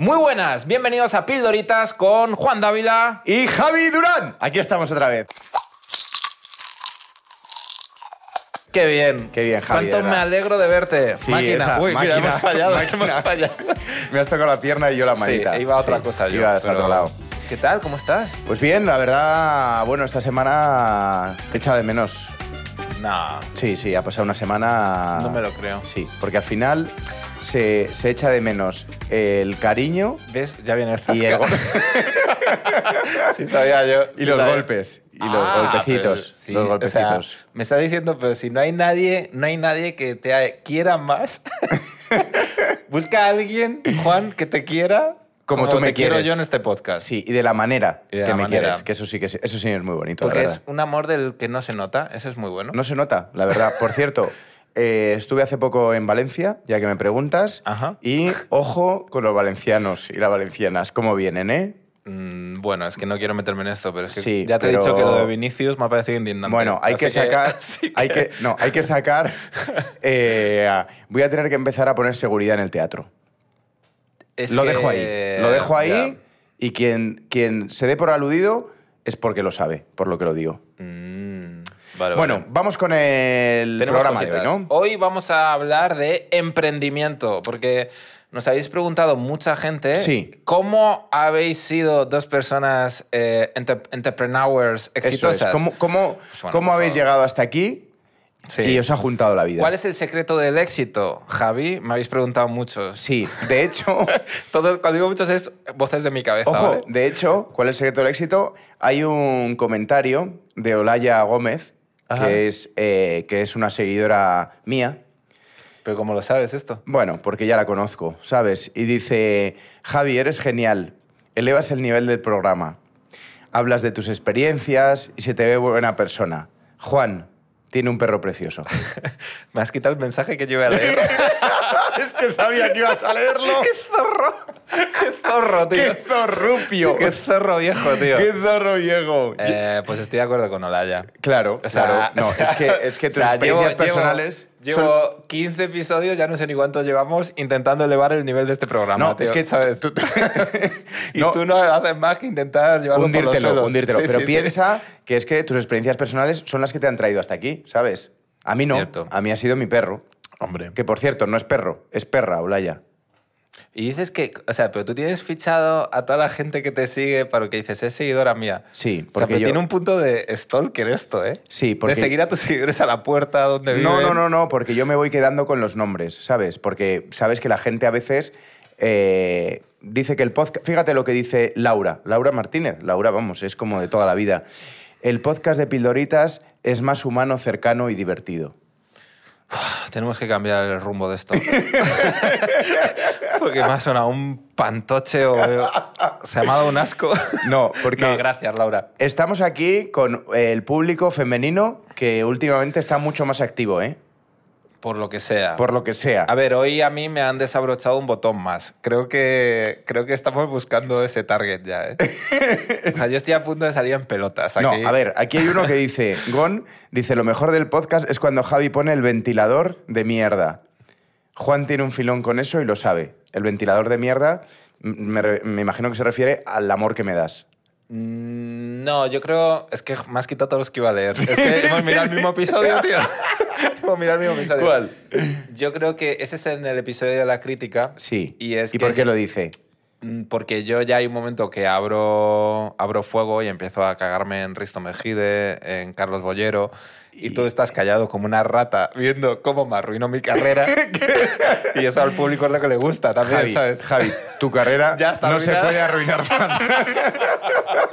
Muy buenas, bienvenidos a Pildoritas con Juan Dávila. Y Javi Durán. Aquí estamos otra vez. Qué bien. Qué bien, Javi, Cuánto me alegro de verte. Sí, máquina. Uy, mira, máquina, hemos fallado, máquina. hemos fallado. Me has tocado la pierna y yo la manita. Sí, iba a otra Sí, cosa yo. Iba a pero- otro lado. ¿Qué tal? ¿Cómo estás? Pues bien, la verdad, bueno, esta semana echa de menos. No, Sí, sí, ha pasado una semana. no me lo creo. Sí, porque al final se, se echa de menos el cariño ¿Ves? Ya viene el y, el sí sabía yo. y sí los sabía. golpes. Y los Ah, golpecitos. pero sí, los o sea, golpecitos. me está diciendo, pero si no hay nadie, no hay nadie que te quiera más. Busca a alguien, Juan, que te quiera Como tú me te quiero yo en este podcast. Sí, y de la manera de que la me manera. quieres. Que eso sí, que eso sí es muy bonito, Porque la es un amor del que no se nota. Eso es muy bueno. No se nota, la verdad. Por cierto, eh, estuve hace poco en Valencia, ya que me preguntas. Ajá. Y ojo con los valencianos y las valencianas, cómo vienen, ¿eh? Mm, bueno, es que no quiero meterme en esto, pero es que Sí, ya te he dicho que lo de Vinicius me ha parecido indignante. Bueno, hay que sacar. así Hay que, no, hay que sacar. eh, voy a tener que empezar a poner seguridad en el teatro. es lo que- dejo ahí. Lo dejo ahí y quien, quien se dé por aludido es porque lo sabe, por lo que lo digo. Mm, vale, Bueno, vale. vamos con el programa de hoy. ¿no? Hoy vamos a hablar de emprendimiento, porque nos habéis preguntado mucha gente Sí. cómo habéis sido dos personas eh, entrepreneurs Eso es. exitosas. ¿Cómo, cómo, Pues bueno, cómo por habéis favor. llegado hasta aquí Sí. y os ha juntado la vida? ¿Cuál es el secreto del éxito, Javi? Me habéis preguntado muchos. Sí, de hecho, Todo, cuando digo muchos es voces de mi cabeza. ojo, ¿vale? de hecho, ¿cuál es el secreto del éxito? Hay un comentario de Olaya Gómez, Ajá. que es, eh, que es una seguidora mía. Pero ¿cómo lo sabes esto? Bueno, porque ya la conozco, ¿sabes? Y dice, Javi, eres genial, elevas el nivel del programa, hablas de tus experiencias y se te ve buena persona. Juan, tiene un perro precioso. Me has quitado el mensaje que yo iba a leer. es que sabía que ibas a leerlo. ¡Qué zorro, tío! ¡Qué zorrupio! ¡Qué zorro viejo, tío! ¡Qué zorro viejo! Eh, pues estoy de acuerdo con Olaya. Claro, O sea, claro. No, o sea, es que, es que tus o sea, llevo- experiencias personales Llevo, son- llevo 15 episodios, ya no sé ni cuántos llevamos, intentando elevar el nivel de este programa. No, tío, es que ¿sabes? tú- y No. tú no haces más que intentar llevarlo por los hundírtelo, suelos. hundírtelo. Sí, Pero sí, sí. piensa que es que tus experiencias personales son las que te han traído hasta aquí, ¿sabes? A mí no. Cierto. A mí ha sido mi perro. Hombre. Que por cierto, no es perro, es perra, Olaya. Y dices que, o sea, pero tú tienes fichado a toda la gente que te sigue para que dices, es seguidora mía. Sí, O sea, porque pero yo- tiene un punto de stalker esto, ¿eh? Sí, porque- De seguir a tus seguidores a la puerta donde viven. No, no, no, no, porque yo me voy quedando con los nombres, ¿sabes? Porque sabes que la gente a veces eh, dice que el podcast. Fíjate lo que dice Laura, Laura Martínez. Laura, vamos, es como de toda la vida. El podcast de Pildoritas es más humano, cercano y divertido. Tenemos que cambiar el rumbo de esto. Porque me ha sonado un pantoche o... Se ha dado un asco. No, porque No, gracias, Laura. estamos aquí con el público femenino que últimamente está mucho más activo, ¿eh? Por lo que sea. Por lo que sea. A ver, hoy a mí me han desabrochado un botón más. Creo que, creo que estamos buscando ese target ya, ¿eh? o sea, yo estoy a punto de salir en pelotas aquí. No, a ver, aquí hay uno que dice, Gon, dice, lo mejor del podcast es cuando Javi pone el ventilador de mierda. Juan tiene un filón con eso y lo sabe. El ventilador de mierda, me, me imagino que se refiere al amor que me das. Mm, No, yo creo... Es que me has quitado todos los que iba a leer. Es que hemos mirado el mismo episodio, tío. hemos mirado el mismo episodio. ¿Cuál? Yo creo que ese es en el episodio de la crítica. Sí. Y es que por qué lo dice? Mm, Porque yo ya hay un momento que abro, abro fuego y empiezo a cagarme en Risto Mejide, en Carlos Bollero, y, tú estás callado como una rata viendo cómo me arruinó mi carrera. y eso al público es lo que le gusta también, Javi, ¿sabes? Javi, tu carrera Ya está no se puede arruinar más.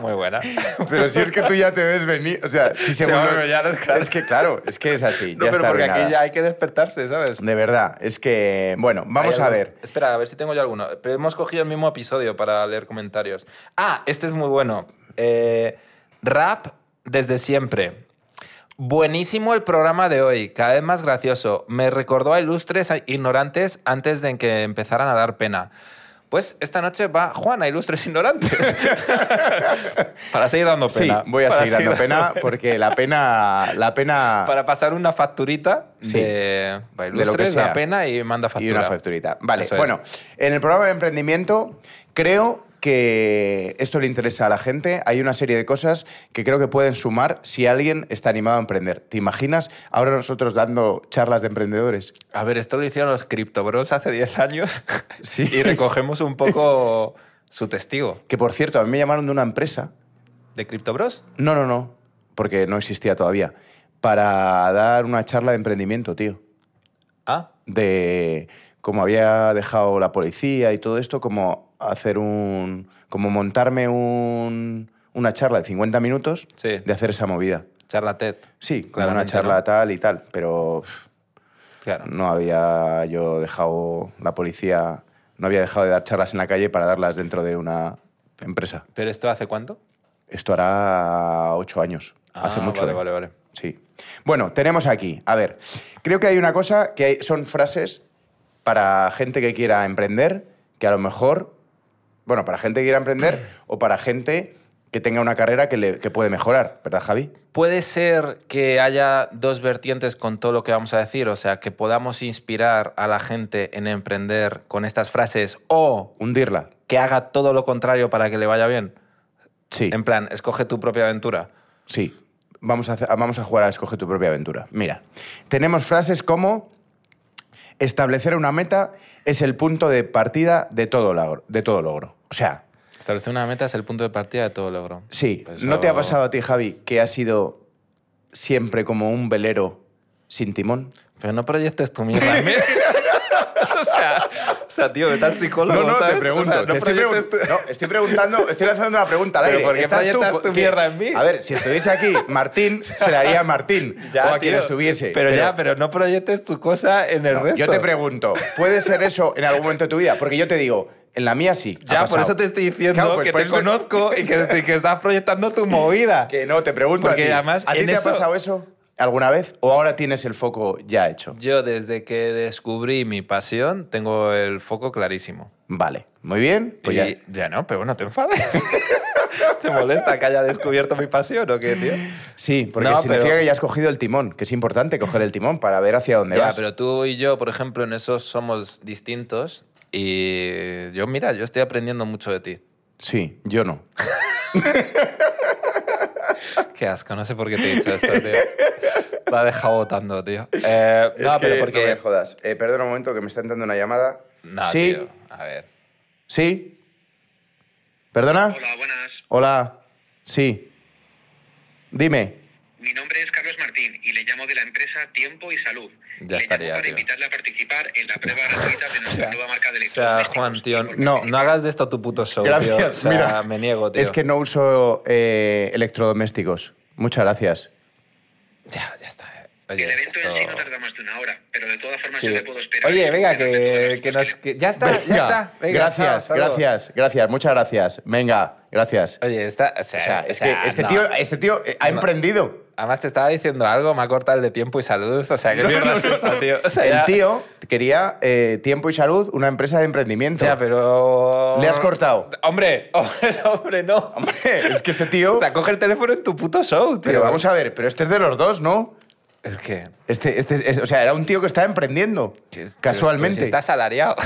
Muy buena. Pero si es que tú ya te ves venir, o sea, si se vuelve- hombre, ya no es claro. Es que claro, es que es así, No, ya pero está porque arruinada. aquí ya hay que despertarse, ¿sabes? De verdad, es que, bueno, vamos ¿Hay a ver. Espera, a ver si tengo yo alguno. Pero hemos cogido el mismo episodio para leer comentarios. Ah, este es muy bueno. Eh, rap desde siempre. Buenísimo el programa de hoy, cada vez más gracioso. Me recordó a ilustres ignorantes antes de que empezaran a dar pena. Pues esta noche va Juana, Ilustres Ignorantes. para seguir dando Sí, pena. voy a seguir dando pena porque la pena... La pena... Para pasar una facturita Sí. de, va, De lo que Ilustres, sea. da pena y manda factura. Y una facturita. Vale, Eso es. bueno, en el programa de emprendimiento creo que esto le interesa a la gente. Hay una serie de cosas que creo que pueden sumar si alguien está animado a emprender. ¿Te imaginas ahora nosotros dando charlas de emprendedores? A ver, esto lo hicieron los criptobros hace 10 años Sí. y recogemos un poco su testigo. Que por cierto, a mí me llamaron de una empresa. ¿De criptobros? No, no, no, porque no existía todavía. Para dar una charla de emprendimiento, tío. Ah, de cómo había dejado la policía y todo esto, como hacer un. como montarme un, una charla de 50 minutos Sí. de hacer esa movida. charla TED. Sí, como una charla ¿no? tal y tal, pero Claro. no había yo dejado la policía, no había dejado de dar charlas en la calle para darlas dentro de una empresa. ¿Pero esto hace cuánto? Esto hará ocho años, hace Ah, mucho. Vale, ¿eh? vale, vale. Sí. Bueno, tenemos aquí, a ver, creo que hay una cosa que hay- son frases para gente que quiera emprender, que a lo mejor, bueno, para gente que quiera emprender o para gente que tenga una carrera que, le, que puede mejorar, ¿verdad, Javi? Puede ser que haya dos vertientes con todo lo que vamos a decir, o sea, que podamos inspirar a la gente en emprender con estas frases o Hundirla. que haga todo lo contrario para que le vaya bien. Sí, En plan, escoge tu propia aventura. sí. Vamos a, hacer- vamos a jugar a Escoge tu propia aventura. Mira, tenemos frases como establecer una meta es el punto de partida de todo logro. De todo logro. O sea, Establecer una meta es el punto de partida de todo logro. Sí, Pues ¿no te ha pasado a ti, Javi, que has sido siempre como un velero sin timón? Pero no proyectes tu mierda o, sea, o sea, tío, vete al psicólogo, ¿sabes? O sea, no te estoy, pregun- tu- no, estoy preguntando, estoy lanzando una pregunta al Pero aire. ¿por qué ¿Estás proyectas tú- tu mierda en mí? A ver, si estuviese aquí Martín, se la haría a Martín Ya, o a quien tío. estuviese. Pero, ya, pero no proyectes tu cosa en el No, resto. yo te pregunto, ¿puede ser eso en algún momento de tu vida? Porque yo te digo, en la mía sí. Ya, por eso te estoy diciendo Claro, pues que te eso te- conozco y que, que estás proyectando tu movida. Que no, te pregunto Porque a ti. además ¿A ti te eso- ha pasado eso alguna vez? ¿O ahora tienes el foco ya hecho? Yo, desde que descubrí mi pasión, tengo el foco clarísimo. Vale, muy bien. Pues y ya, ya. no, pero bueno, te enfades. ¿Te molesta que haya descubierto mi pasión o qué, tío? Sí, porque No, significa pero- que ya has cogido el timón, que es importante coger el timón para ver hacia dónde Ya, vas. pero tú y yo, por ejemplo, en eso somos distintos. Y yo, mira, yo estoy aprendiendo mucho de ti. Sí, yo no. Qué asco, no sé por qué te he dicho esto, tío. La ha dejado votando, tío. Eh, no, Es que pero porque. No me jodas. Eh, perdona un momento que me está entrando una llamada. No, sí, tío. A ver. sí. ¿Perdona? Hola, buenas. Hola. Sí. Dime. Mi nombre es Carlos Martín y le llamo de la empresa Tiempo y Salud. Ya le estaría, para tío. invitarle a participar en la prueba gratuita de nuestra nueva marca de O sea. Juan, tío, no, no hagas de esto tu puto show, Gracias. tío. O sea, Mira, me niego, tío. Es que no uso eh, electrodomésticos. Muchas gracias. Ya, ya está. eh. Oye, El evento esto... en sí no tarda más de una hora, pero de todas formas Sí. yo le puedo esperar. Oye, venga, que, nos... que- Ya está, ya está. Venga, gracias, chao, gracias, gracias. Muchas gracias. Venga, gracias. Oye, está... O sea, O sea, o es sea, que este no. tío, este tío eh, ha No. emprendido. Además te estaba diciendo algo, me ha cortado el de tiempo y salud. O sea, ¿qué mierda es esta, tío? O sea, El ya- tío quería eh, Tiempo y Salud, una empresa de emprendimiento. Ya, pero... Le has cortado. Hombre, hombre, hombre, no. Hombre, es que este tío... O sea, coge el teléfono en tu puto show, tío. pero vamos a ver, pero este es de los dos, ¿no? Es que... Este, este, es- o sea, era un tío que estaba emprendiendo. que es- casualmente. pero si está asalariado.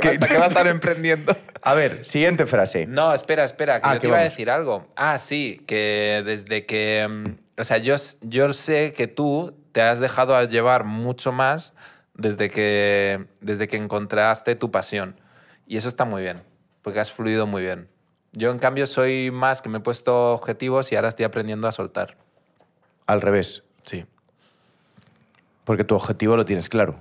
¿Qué, va, ¿Qué va a estar emprendiendo? A ver, siguiente frase. No, espera, espera, que Ah, yo que te iba a vamos. decir algo. Ah, sí, que desde que... O sea, yo, yo sé que tú te has dejado llevar mucho más desde que, desde que encontraste tu pasión. Y eso está muy bien, porque has fluido muy bien. Yo, en cambio, soy más que me he puesto objetivos y ahora estoy aprendiendo a soltar. Al revés. Sí. Porque tu objetivo lo tienes claro.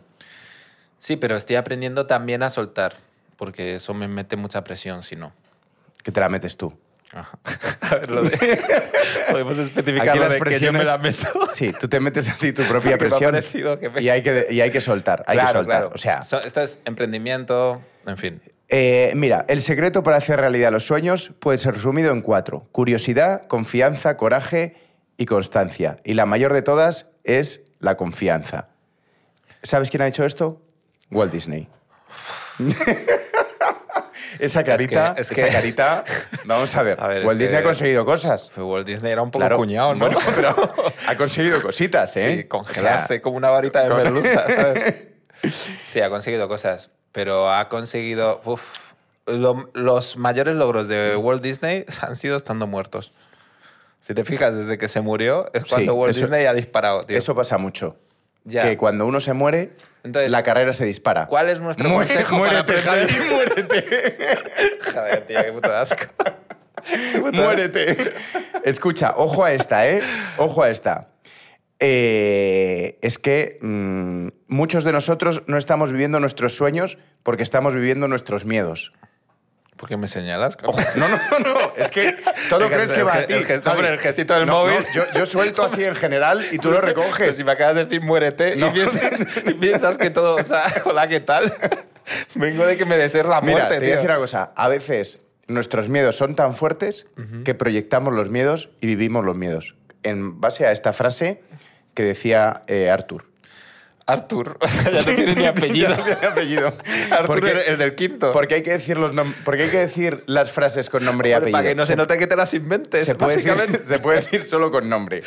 Sí, pero estoy aprendiendo también a soltar, porque eso me mete mucha presión, si no. Que te la metes tú. Ajá. A ver, lo de... Podemos especificar Aquí lo las de que yo me la meto. Sí, tú te metes a ti tu propia presión. que me- Y hay que, y hay que soltar. Hay que Claro, soltar. claro. O sea, So- esto es emprendimiento, en fin. Eh, mira, el secreto para hacer realidad los sueños puede ser resumido en cuatro. Curiosidad, confianza, coraje y constancia. Y la mayor de todas es la confianza. ¿Sabes quién ha hecho esto? Walt Disney. Esa carita, es esa que- carita, vamos a ver. A ver, Walt es Disney que- ha conseguido cosas. Fue Walt Disney era un poco Claro. cuñado, ¿no? Bueno, pero ha conseguido cositas, ¿eh? Sí, congelarse O sea, como una varita de con- merluza, ¿sabes? Sí, ha conseguido cosas, pero ha conseguido... uf, lo- los mayores logros de Walt Disney han sido estando muertos. Si te fijas, desde que se murió es cuando Sí, Walt eso- Disney ha disparado, tío. Eso pasa mucho. Ya. Que cuando uno se muere, Entonces, la carrera se dispara. ¿Cuál es nuestro Muere- consejo muérete, aprender? Javi, muérete. Joder, tío, qué puto asco. Muérete. Escucha, ojo a esta, ¿eh? Ojo a esta. Eh, es que mm, muchos de nosotros no estamos viviendo nuestros sueños porque estamos viviendo nuestros miedos. ¿Por qué me señalas? Ojo, no, no, no. Es que todo crees que va a ti. el Javi. hombre, el gestito del No, móvil. no, yo, yo suelto así en general y tú lo Pero recoges. si me acabas de decir muérete No. y, piensas, y piensas que todo, o sea, hola, ¿qué tal? Vengo de que me desees la Mira, muerte, te voy a tío. decir una cosa. A veces nuestros miedos son tan fuertes que proyectamos los miedos y vivimos los miedos. En base a esta frase que decía eh, Arthur. Arthur, ya no tienes ni apellido. Ya tiene apellido. Arthur, Porque- el, el del quinto. Porque hay que decir los porque hay que decir las frases con nombre y apellido. para que no se note que te las inventes, se puede, decir, básicamente. se puede decir solo con nombre.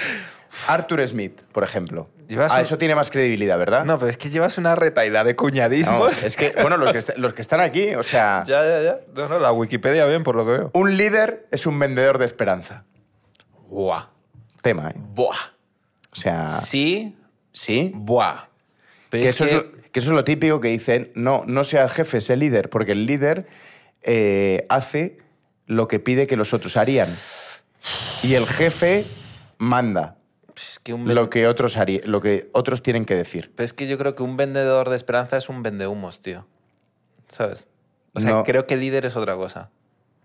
Arthur Smith, por ejemplo. Llevas Ah, un- eso tiene más credibilidad, ¿verdad? No, pero es que llevas una retaila de No, cuñadismos. es que, bueno, los que, est- los que están aquí, o sea, Ya, ya, ya. No, no, la Wikipedia bien, por lo que veo. un líder es un vendedor de esperanza. Buah. Tema, ¿eh? Buah. O sea, Sí, sí. buah. Pero Que es eso, es lo, que eso es lo típico que dicen, no, no sea el jefe, sé líder, porque el líder eh, hace lo que pide que los otros harían. Y el jefe manda es que un lo que otros, harí- lo que otros tienen que decir. Pero es que yo creo que un vendedor de esperanza es un vendehumos, tío. ¿Sabes? O sea, No. creo que líder es otra cosa.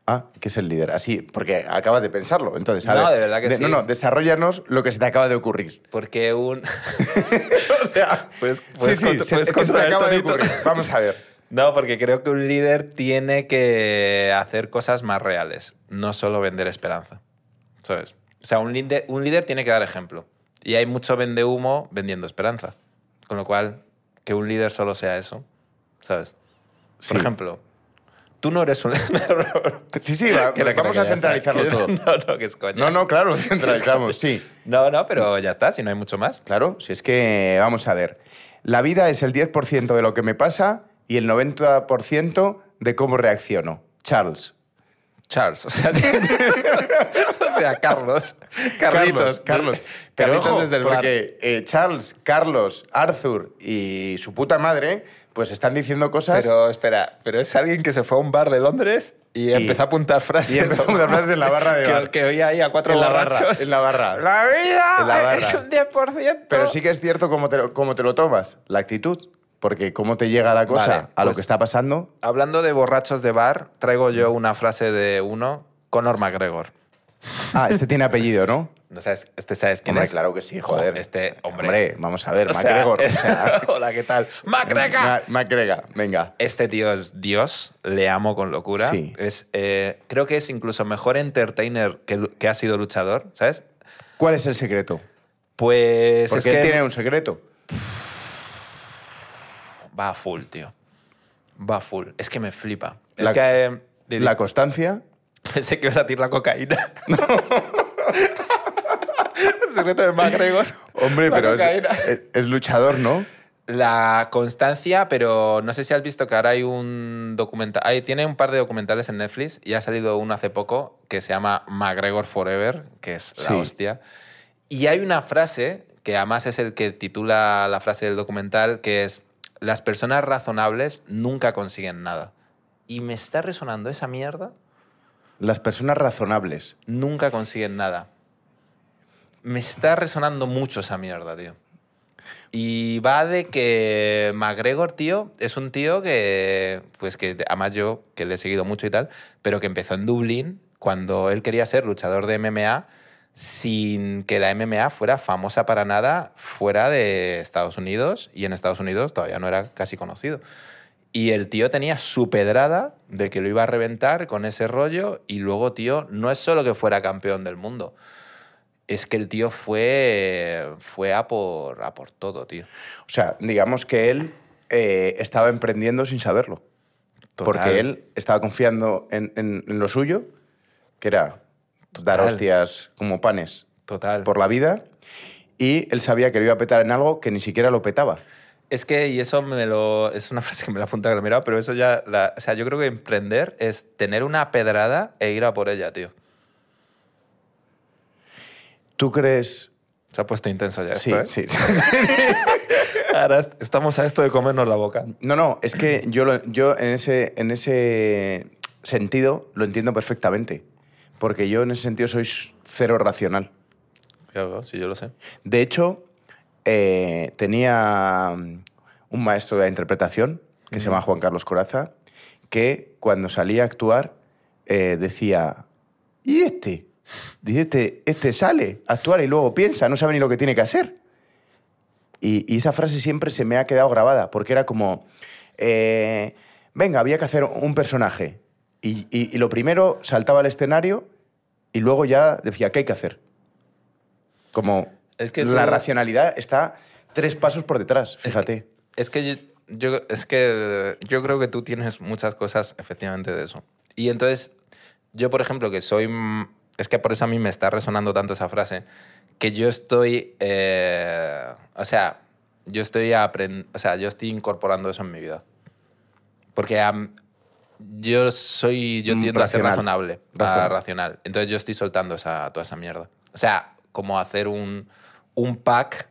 Ah, que es el líder. Así, porque acabas de pensarlo. Entonces, a No, ver, de verdad que sí. No, no, desarrollanos lo que se te acaba de ocurrir. Porque un. o sea, Puedes- sí, puedes sí, contra- se- puedes es que se te acaba de ocurrir. Vamos a ver. No, porque creo que un líder tiene que hacer cosas más reales, no solo vender esperanza. ¿Sabes? O sea, un líder, un líder tiene que dar ejemplo. Y hay mucho vendehumo vendiendo esperanza. Con lo cual, que un líder solo sea eso. ¿Sabes? Por Sí. ejemplo, tú no eres un. Sí, sí, va- Que no, vamos a centralizarlo está. todo. No, no, que es coña. No, no, claro, centralizamos, sí. No, no, pero ya está, si no hay mucho más. Claro, si es que, vamos a ver, la vida es el 10% de lo que me pasa y el 90% de cómo reacciono. Charles. Charles, o sea, o sea Carlos. Carlitos. Carlos. Pero Carlitos ojo, desde el bar. porque eh, Charles, Carlos, Arthur y su puta madre, pues están diciendo cosas Pero espera, pero es alguien que se fue a un bar de Londres y, empezó a apuntar frases. y empezó a apuntar frases en la barra de que, bar. que oía ahí a cuatro en la barra, en la barra. La vida En la barra. es un 10%. Pero sí que es cierto cómo te, lo- cómo te lo tomas, la actitud. Porque cómo te llega la cosa Vale, a lo pues- que está pasando. Hablando de borrachos de bar, traigo yo una frase de uno, Conor McGregor. Ah, este tiene apellido, ¿no? ¿No sabes, este sabes quién Hombre, es? claro que sí, joder. Este, hombre. Hombre, vamos a ver, O sea, McGregor. o es- sea, Hola, ¿qué tal? ¡McGregor! Ma- McGregor, venga. Este tío es Dios, le amo con locura. Sí. Es, eh, creo que es incluso mejor entertainer que, que ha sido luchador, ¿sabes? ¿Cuál es el secreto? Pues Porque es que tiene un secreto. va a full, tío. Va a full. Es que me flipa. La- es que eh, La constancia. pensé que ibas a tirar la cocaína. El secreto de McGregor. Hombre, La pero es, cocaína. es- es luchador, ¿no? La constancia, pero no sé si has visto que ahora hay un documental. Hay, tiene un par de documentales en Netflix y ha salido uno hace poco que se llama McGregor Forever, que es la Sí. hostia. Y hay una frase que además es el que titula la frase del documental, que es: Las personas razonables nunca consiguen nada. Y me está resonando esa mierda, Las personas razonables. nunca consiguen nada. Me está resonando mucho esa mierda, tío. Y va de que McGregor, tío, es un tío que, pues que además yo, que le he seguido mucho y tal, pero que empezó en Dublín cuando él quería ser luchador de MMA sin que la MMA fuera famosa para nada fuera de Estados Unidos y en Estados Unidos todavía no era casi conocido. Y el tío tenía su pedrada de que lo iba a reventar con ese rollo y luego, tío, no es solo que fuera campeón del mundo, es que el tío fue, fue a, por, a por todo, tío. O sea, digamos que él eh, estaba emprendiendo sin saberlo. Total. Porque él estaba confiando en, en- en lo suyo, que era dar hostias como panes Total. por la vida, y él sabía que lo iba a petar en algo que ni siquiera lo petaba. Es que, y eso me lo, es una frase que me la apunta que lo he mirado, pero eso ya, la- o sea, yo creo que emprender es tener una pedrada e ir a por ella, tío. ¿Tú crees...? Se ha puesto intenso ya Sí, esto, ¿eh? sí. Ahora est- estamos a esto de comernos la boca. No, no, es que yo, lo- yo en, ese, en ese sentido lo entiendo perfectamente. Porque yo en ese sentido soy cero racional. Claro, sí, yo lo sé. De hecho, eh, tenía mm, un maestro de la interpretación, que se llama Juan Carlos Coraza, que cuando salía a actuar eh, decía, ¿y este? Dice, este, este sale a actuar y luego piensa, no sabe ni lo que tiene que hacer. Y, y esa frase siempre se me ha quedado grabada, porque era como, eh, venga, había que hacer un personaje. Y, y- y lo primero saltaba al escenario y luego ya decía, ¿qué hay que hacer? Como Es que la tú- racionalidad está tres pasos por detrás, fíjate. Es que yo, yo- es que yo creo que tú tienes muchas cosas efectivamente de eso. Y entonces, yo, por ejemplo, que soy... mm, Es que por eso a mí me está resonando tanto esa frase, que yo estoy... eh, o sea, yo estoy aprend- o sea, yo estoy incorporando eso en mi vida. Porque am, yo soy... Yo Mm, tiendo a ser racional. razonable, a Racional. racional. Entonces yo estoy soltando esa, toda esa mierda. O sea, como hacer un, un pack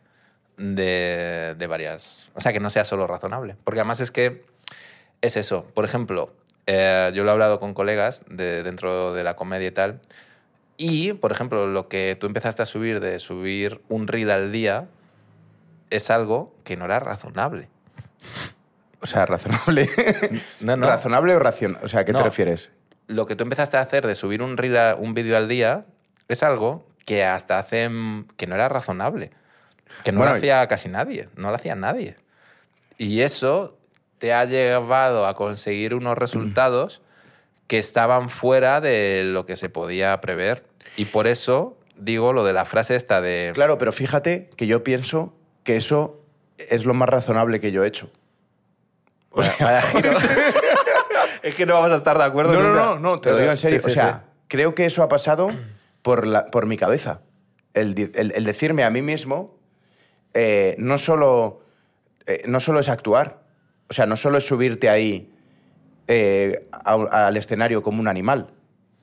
de, de varias... O sea, que no sea solo razonable. Porque además es que es eso. Por ejemplo, eh, yo lo he hablado con colegas de, dentro de la comedia y tal. Y, por ejemplo, lo que tú empezaste a subir de subir un reel al día es algo que no era razonable. O sea, razonable. No, no. ¿Razonable o racional? O sea, ¿a qué te refieres? Lo que tú empezaste a hacer de subir un reel, a- un vídeo al día es algo que hasta hace... mm, que no era razonable. Que no Bueno, lo hacía casi nadie. No lo hacía nadie. Y eso te ha llevado a conseguir unos resultados que estaban fuera de lo que se podía prever. Y por eso digo lo de la frase esta de... Claro, pero fíjate que yo pienso que eso es lo más razonable que yo he hecho. O sea, vaya giro. es que no vamos a estar de acuerdo no, no, nunca. no, no, te lo Pero- digo en serio. sí, sí, o sea, sí. creo que eso ha pasado por, la, por mi cabeza. El, el- el decirme a mí mismo, eh, no, solo, eh, no solo es actuar, o sea, no solo es subirte ahí eh, a- al escenario como un animal.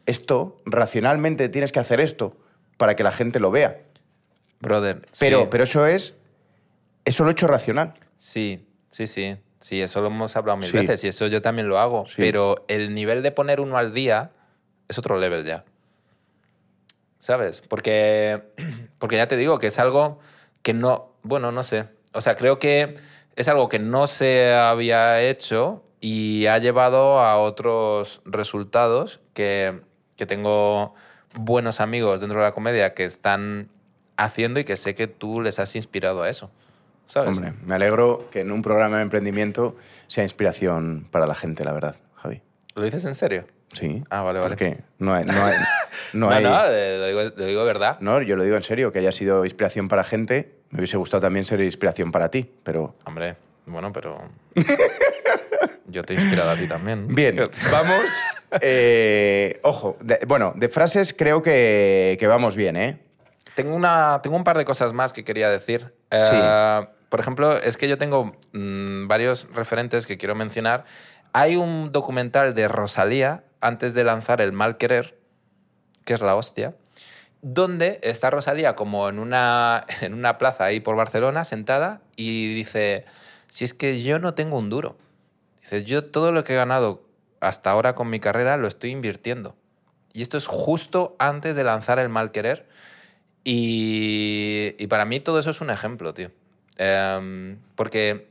Esto, racionalmente tienes que hacer esto para que la gente lo vea. Brother, Pero, sí. pero eso es. Eso lo he hecho racional. Sí, sí, sí. Sí, eso lo hemos hablado mil Sí. veces y eso yo también lo hago. Sí. Pero el nivel de poner uno al día es otro level ya. ¿Sabes? Porque, porque ya te digo que es algo que no, bueno, no sé. O sea, creo que es algo que no se había hecho y ha llevado a otros resultados que, que tengo buenos amigos dentro de la comedia que están haciendo y que sé que tú les has inspirado a eso. ¿Sabes? Hombre, me alegro que en un programa de emprendimiento sea inspiración para la gente, la verdad, Javi. ¿Lo dices en serio? Sí. Ah, vale, vale. Porque no hay. No, hay, no No, hay- no, lo, digo, lo digo verdad. no, yo lo digo en serio, que haya sido inspiración para gente. Me hubiese gustado también ser inspiración para ti, pero. Hombre, bueno, pero. Yo te he inspirado a ti también. Bien, vamos. eh, ojo, de- bueno, de frases creo que, que vamos bien, ¿eh? Tengo, una, tengo un par de cosas más que quería decir. Eh, Por ejemplo, es que yo tengo mm, varios referentes que quiero mencionar. Hay un documental de Rosalía antes de lanzar El Mal Querer, que es la hostia, donde está Rosalía como en una, en una plaza ahí por Barcelona, sentada, y dice, si es que yo no tengo un duro. Dice, yo todo lo que he ganado hasta ahora con mi carrera lo estoy invirtiendo. Y esto es justo antes de lanzar El Mal Querer. Y, para mí todo eso es un ejemplo, tío. Em, porque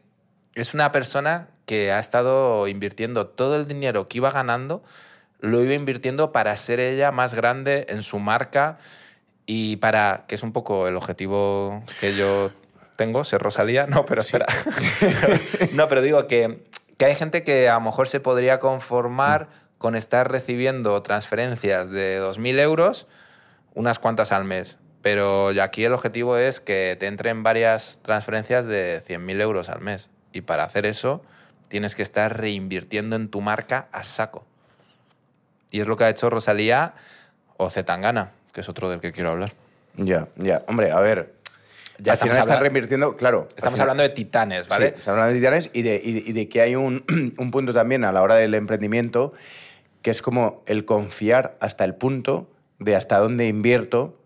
es una persona que ha estado invirtiendo todo el dinero que iba ganando, lo iba invirtiendo para ser ella más grande en su marca y para, que es un poco el objetivo que yo tengo, ser Rosalía. No, pero espera. no, pero digo que, que hay gente que a lo mejor se podría conformar con estar recibiendo transferencias de 2.000 euros unas cuantas al mes. Pero aquí el objetivo es que te entren varias transferencias de 100.000 euros al mes. Y para hacer eso tienes que estar reinvirtiendo en tu marca a saco. Y es lo que ha hecho Rosalía o Zetangana, que es otro del que quiero hablar. Ya, ya. Hombre, a ver. Ya al final estamos está hablando- reinvirtiendo, claro. Estamos final- hablando de titanes, ¿vale? Sí, estamos hablando de titanes y de, y de- y de que hay un, un punto también a la hora del emprendimiento que es como el confiar hasta el punto de hasta dónde invierto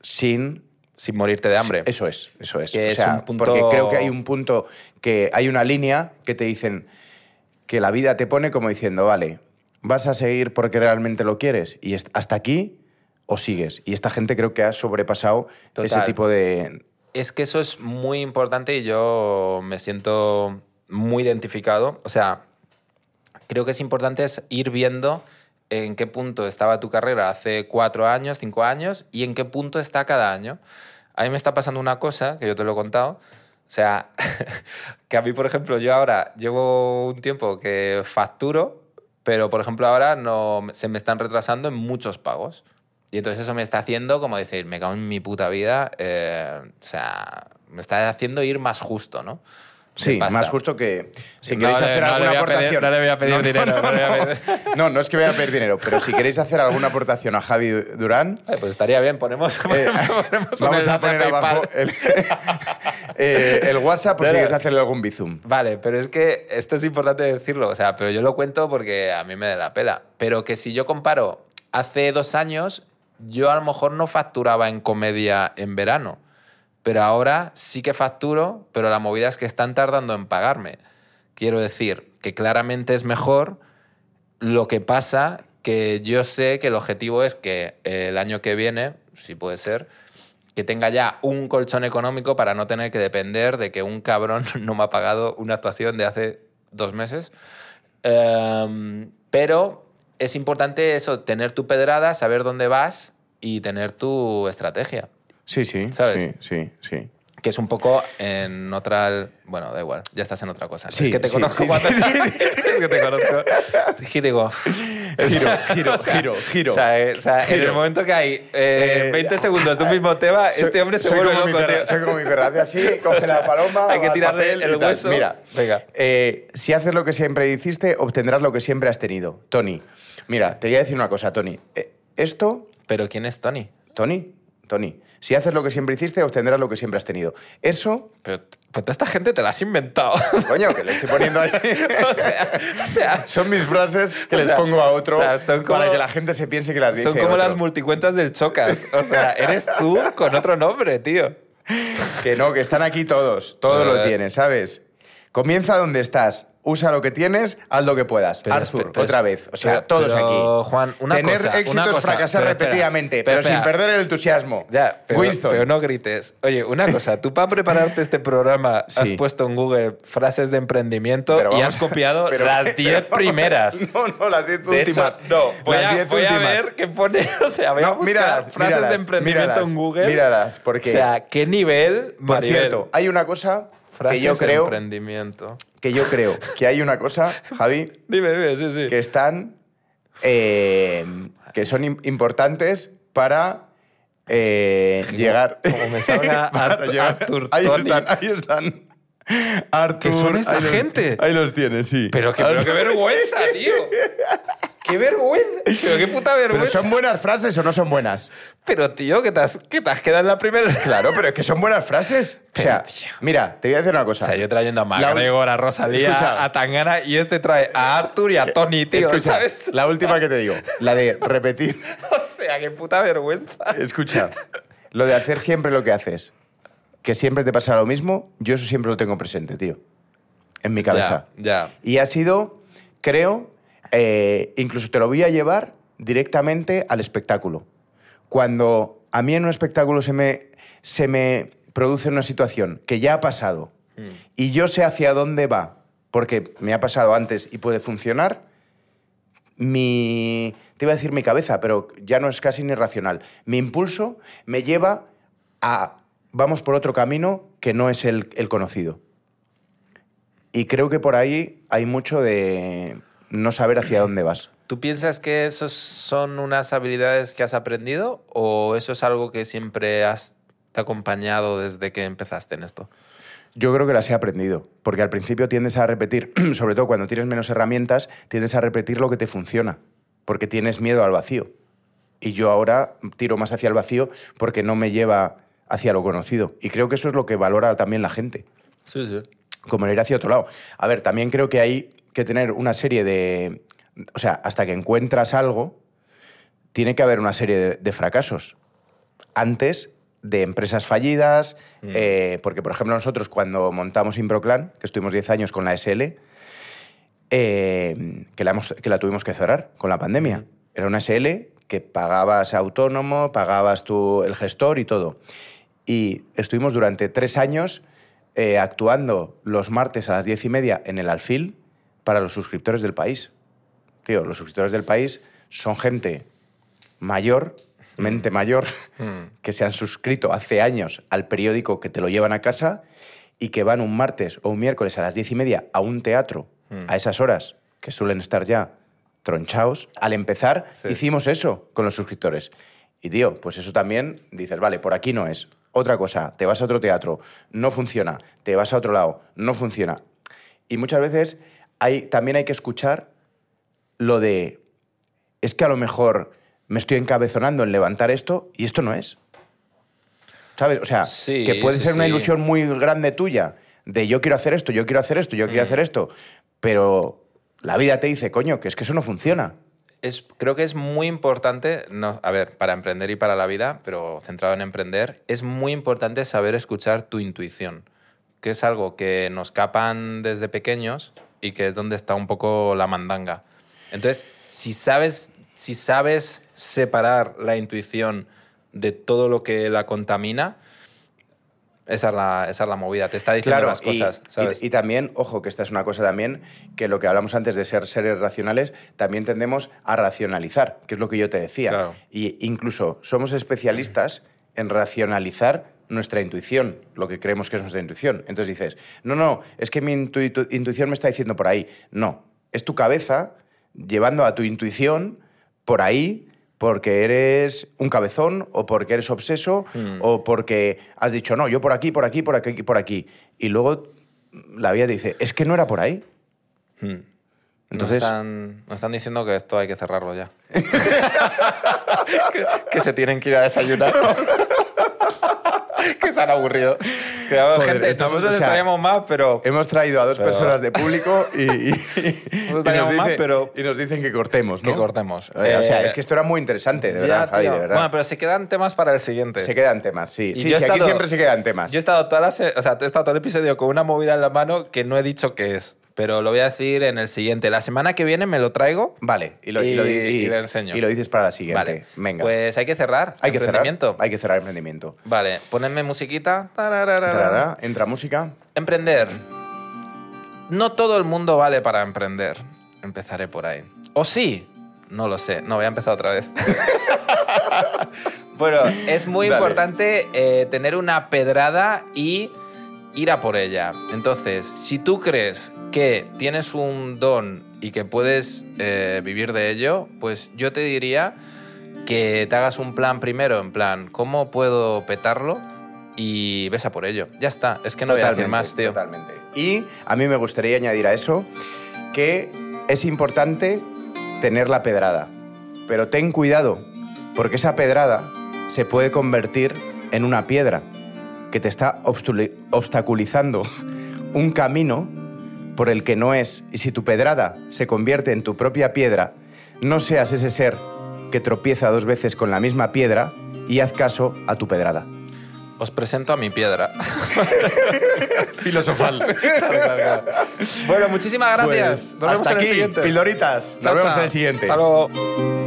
sin Sin morirte de hambre. Eso es, eso es. Que O es sea, un punto- Porque creo que hay un punto, que hay una línea que te dicen que la vida te pone como diciendo, vale, vas a seguir porque realmente lo quieres y hasta aquí o sigues. Y esta gente creo que ha sobrepasado Total. ese tipo de... Es que eso es muy importante y yo me siento muy identificado. O sea, creo que es importante es ir viendo en qué punto estaba tu carrera hace cuatro años, cinco años y en qué punto está cada año. A mí me está pasando una cosa que yo te lo he contado. O sea, que a mí, por ejemplo, yo ahora llevo un tiempo que facturo, pero, por ejemplo, ahora no, se me están retrasando en muchos pagos. Y entonces eso me está haciendo como decir, me cago en mi puta vida. eh, o sea, me está haciendo ir más justo, ¿no? Sí, pasta. más justo que si No queréis le- hacer no alguna pedir- aportación... no le voy a pedir dinero, no a pedir- no, no es que voy a pedir dinero, pero si queréis hacer alguna aportación a Javi Durán, Ay, pues estaría bien, ponemos, Eh, ponemos vamos a poner abajo el, eh, el WhatsApp por si Pero- quieres hacerle algún bizum. Vale, pero es que esto es importante decirlo, o sea, pero yo lo cuento porque a mí me da la pela. Pero que si yo comparo hace dos años, yo a lo mejor no facturaba en comedia en verano, pero ahora sí que facturo, pero la movida es que están tardando en pagarme. Quiero decir que claramente es mejor, lo que pasa que yo sé que el objetivo es que el año que viene, si puede ser, que tenga ya un colchón económico para no tener que depender de que un cabrón no me ha pagado una actuación de hace dos meses. Em, pero es importante eso, tener tu pedrada, saber dónde vas y tener tu estrategia. Sí, sí, ¿Sabes? sí, sí, sí. Que es un poco en otra... Bueno, da igual, ya estás en otra cosa. Sí, es que te sí, conozco sí, cuando... sí, es que te conozco. Y digo... Giro, giro, O sea, giro, giro. O sea, eh, o sea, en el momento que hay eh, Eh, 20 segundos de un mismo tema, Soy- este hombre se vuelve como mi loco, perra. Soy como mi perra. Hace así, coge la paloma. hay que tirarle el hueso. Mira, Venga. eh, si haces lo que siempre hiciste, obtendrás lo que siempre has tenido. Tony, mira, te voy a decir una cosa, Tony. Eh, esto, Pero ¿quién es Tony? Tony, Tony, si haces lo que siempre hiciste, obtendrás lo que siempre has tenido. Eso, Pero, pues toda esta gente te la has inventado. coño, que le estoy poniendo ahí. o sea, o sea, Son mis frases que les sea, pongo a otro o sea, son como- para que la gente se piense que las dice son como otro. las multicuentas del Chocas. O sea, eres tú con otro nombre, tío. Que no, que están aquí todos. Todos Eh. lo tienes, ¿sabes? Comienza donde estás. Usa lo que tienes, haz lo que puedas. Pero Arthur, pero otra vez. O sea, pero- todos aquí. Juan, una Tener cosa, una éxitos, cosa. fracasar repetidamente, pero sin perder el entusiasmo. Ya, pero, Winston. pero no grites. Oye, una cosa, tú para prepararte este programa has puesto en Google frases de emprendimiento y has a- copiado las 10 primeras. No, no, las 10 De hecho, últimas. no, voy, las a, 10 voy a últimas. ver qué pone. O sea, voy a No, buscar míralas, frases míralas, de emprendimiento míralas, en Google. míralas, porque- O sea, ¿qué nivel? Por Maribel? cierto, hay una cosa frases que yo de creo emprendimiento. Que yo creo que hay una cosa, Javi, Dime, dime, sí, sí. que están eh, que son im- importantes para eh, llegar. como me salga para Art- Arthur ahí están ahí están Arthur, ¿Qué son esta ahí los- gente? ahí los tienes sí Pero, qué, pero qué vergüenza, tío. ¡Qué vergüenza! Pero qué puta pero vergüenza. son buenas frases o no son buenas Pero, tío, que te has, que te has quedado en la primera. claro pero es que son buenas frases o sea Pero, tío. mira te voy a decir una O cosa sea, yo trayendo a La McGregor, a Rosalía, Escucha. a Tangana y este trae a Arthur y a Tony, tío, escucha ¿sabes? la última que te digo la de repetir O sea, qué puta vergüenza. Escucha, lo de hacer siempre lo que haces, que siempre te pasa lo mismo, yo eso siempre lo tengo presente, tío. En mi cabeza. Ya, ya. Y ha sido, creo, eh, incluso te lo voy a llevar directamente al espectáculo. Cuando a mí en un espectáculo se me, se me produce una situación que ya ha pasado y yo sé hacia dónde va, porque me ha pasado antes y puede funcionar, mi... Te iba a decir mi cabeza, pero ya no es casi ni racional. Mi impulso me lleva a... Vamos por otro camino que no es el, el conocido. Y creo que por ahí hay mucho de no saber hacia dónde vas. ¿Tú piensas que esos son unas habilidades que has aprendido o eso es algo que siempre has te acompañado desde que empezaste en esto? Yo creo que las he aprendido, porque al principio tiendes a repetir, sobre todo cuando tienes menos herramientas, tiendes a repetir lo que te funciona, porque tienes miedo al vacío. Y yo ahora tiro más hacia el vacío porque no me lleva hacia lo conocido. Y creo que eso es lo que valora también la gente, Sí, sí. como el ir hacia otro lado. A ver, también creo que hay que tener una serie de... O sea, hasta que encuentras algo, tiene que haber una serie de, de fracasos. Antes de empresas fallidas, eh, porque por ejemplo nosotros cuando montamos Improclan, que estuvimos 10 años con la SL, eh, que, la hemos- que la tuvimos que cerrar con la pandemia. Era una SL que pagabas autónomo, pagabas tú el gestor y todo. Y estuvimos durante tres años eh, actuando los martes a las diez y media en el alfil para los suscriptores del país. Tío, los suscriptores del país son gente mayor, mente mayor, que se han suscrito hace años al periódico que te lo llevan a casa y que van un martes o un miércoles a las diez y media a un teatro a esas horas, que suelen estar ya tronchaos. Al empezar, Sí. hicimos eso con los suscriptores. Y tío, pues eso también dices, vale, por aquí no es. Otra cosa, te vas a otro teatro, no funciona. Te vas a otro lado, no funciona. Y muchas veces hay, también hay que escuchar lo de, es que a lo mejor me estoy encabezonando en levantar esto y esto no es. ¿Sabes? O sea, Sí, que puede sí, ser una sí. ilusión muy grande tuya de yo quiero hacer esto, yo quiero hacer esto, yo quiero hacer esto, pero la vida te dice, coño, que es que eso no funciona. Es, creo que es muy importante, no, a ver, para emprender y para la vida, pero centrado en emprender, es muy importante saber escuchar tu intuición, que es algo que nos capan desde pequeños y que es donde está un poco la mandanga. Entonces, si sabes, si sabes separar la intuición de todo lo que la contamina, esa es la, esa es la movida. Te está diciendo las cosas, y, ¿sabes? y también, ojo, que esta es una cosa también, que lo que hablamos antes de ser seres racionales, también tendemos a racionalizar, que es lo que yo te decía. Claro. Y incluso somos especialistas en racionalizar nuestra intuición, lo que creemos que es nuestra intuición. Entonces dices, no, no, es que mi intu- tu- intuición me está diciendo por ahí. No, es tu cabeza llevando a tu intuición por ahí porque eres un cabezón o porque eres obseso Hmm. o porque has dicho, no, yo por aquí, por aquí, por aquí, por aquí. Y luego la vida te dice, es que no era por ahí. Hmm. Entonces- nos, están, nos están diciendo que esto hay que cerrarlo ya. que, que se tienen que ir a desayunar. que se han aburrido. Joder, gente, estamos- nosotros o sea, estaríamos más, pero... Hemos traído a dos Pero- personas de público y, y- y estaríamos mal, pero- y nos dicen que cortemos, ¿no? Que cortemos. Eh, o sea, Eh, es que esto era muy interesante, de Ya, verdad, Javi, tío. de verdad. Bueno, pero se quedan temas para el siguiente. Se quedan temas, sí. Y Sí, sí, aquí estado- siempre se quedan temas. Yo he estado, toda la o sea, he estado todo el episodio con una movida en la mano que no he dicho qué es, pero lo voy a decir en el siguiente. La semana que viene me lo traigo. Vale, y lo, y lo- Y- y- y lo enseño. y lo dices para la siguiente. Vale. Venga. Pues hay que cerrar. hay que cerrar. Emprendimiento. Hay que cerrar emprendimiento. Vale, ponedme musiquita. Tararara. Entra música. Emprender. No todo el mundo vale para emprender. Empezaré por ahí. ¿O sí? No lo sé. No, voy a empezar otra vez. bueno, es muy Dale. importante eh, tener una pedrada y ir a por ella. Entonces, si tú crees que tienes un don y que puedes eh, vivir de ello, pues yo te diría que te hagas un plan primero, en plan, ¿cómo puedo petarlo? Y ves a por ello. Ya está. Es que no voy a más, tío. Totalmente. Y a mí me gustaría añadir a eso que es importante tener la pedrada. Pero ten cuidado, porque esa pedrada se puede convertir en una piedra que te está obstaculizando un camino por el que no es. Y si tu pedrada se convierte en tu propia piedra, no seas ese ser que tropieza dos veces con la misma piedra y haz caso a tu pedrada. Os presento a mi piedra. Filosofal. bueno, muchísimas gracias. Pues, Nos vemos hasta en el aquí, siguiente. pildoritas. Nos Chao, vemos chao. en el siguiente. Hasta luego.